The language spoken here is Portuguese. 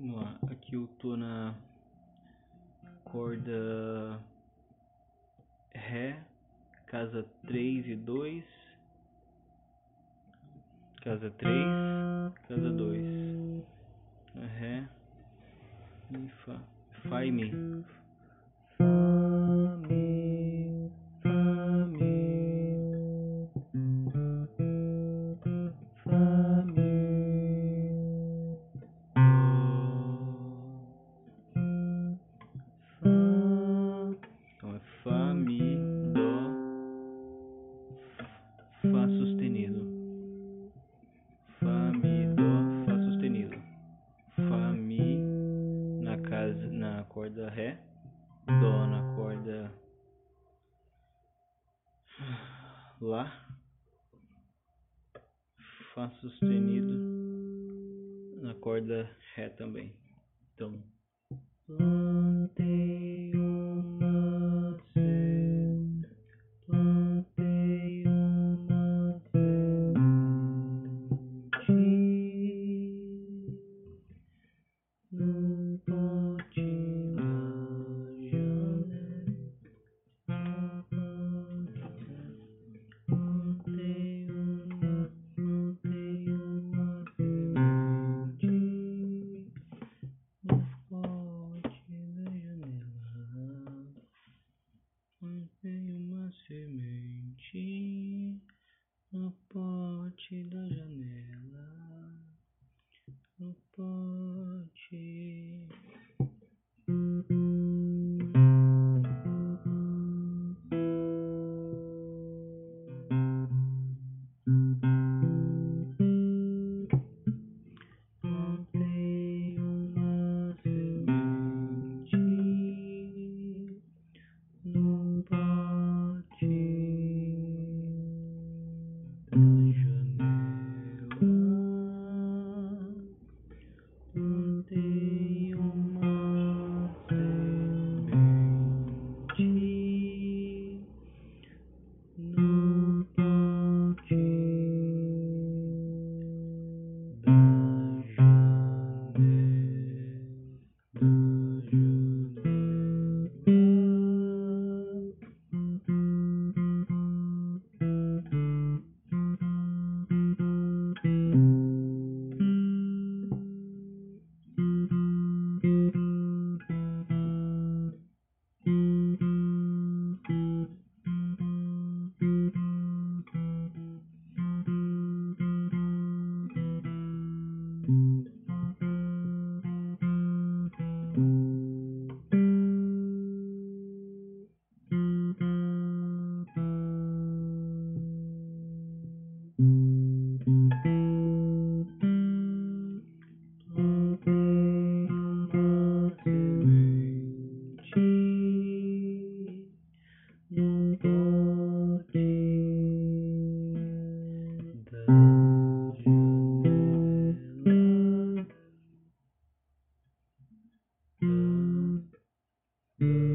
Vamos lá, aqui eu tô na corda Ré, casa 3 e 2, casa 3, casa 2, Ré, Mi, Fá, Fá e Mi. Dó na corda Lá, Fá sustenido na corda Ré também. Então Mm-hmm.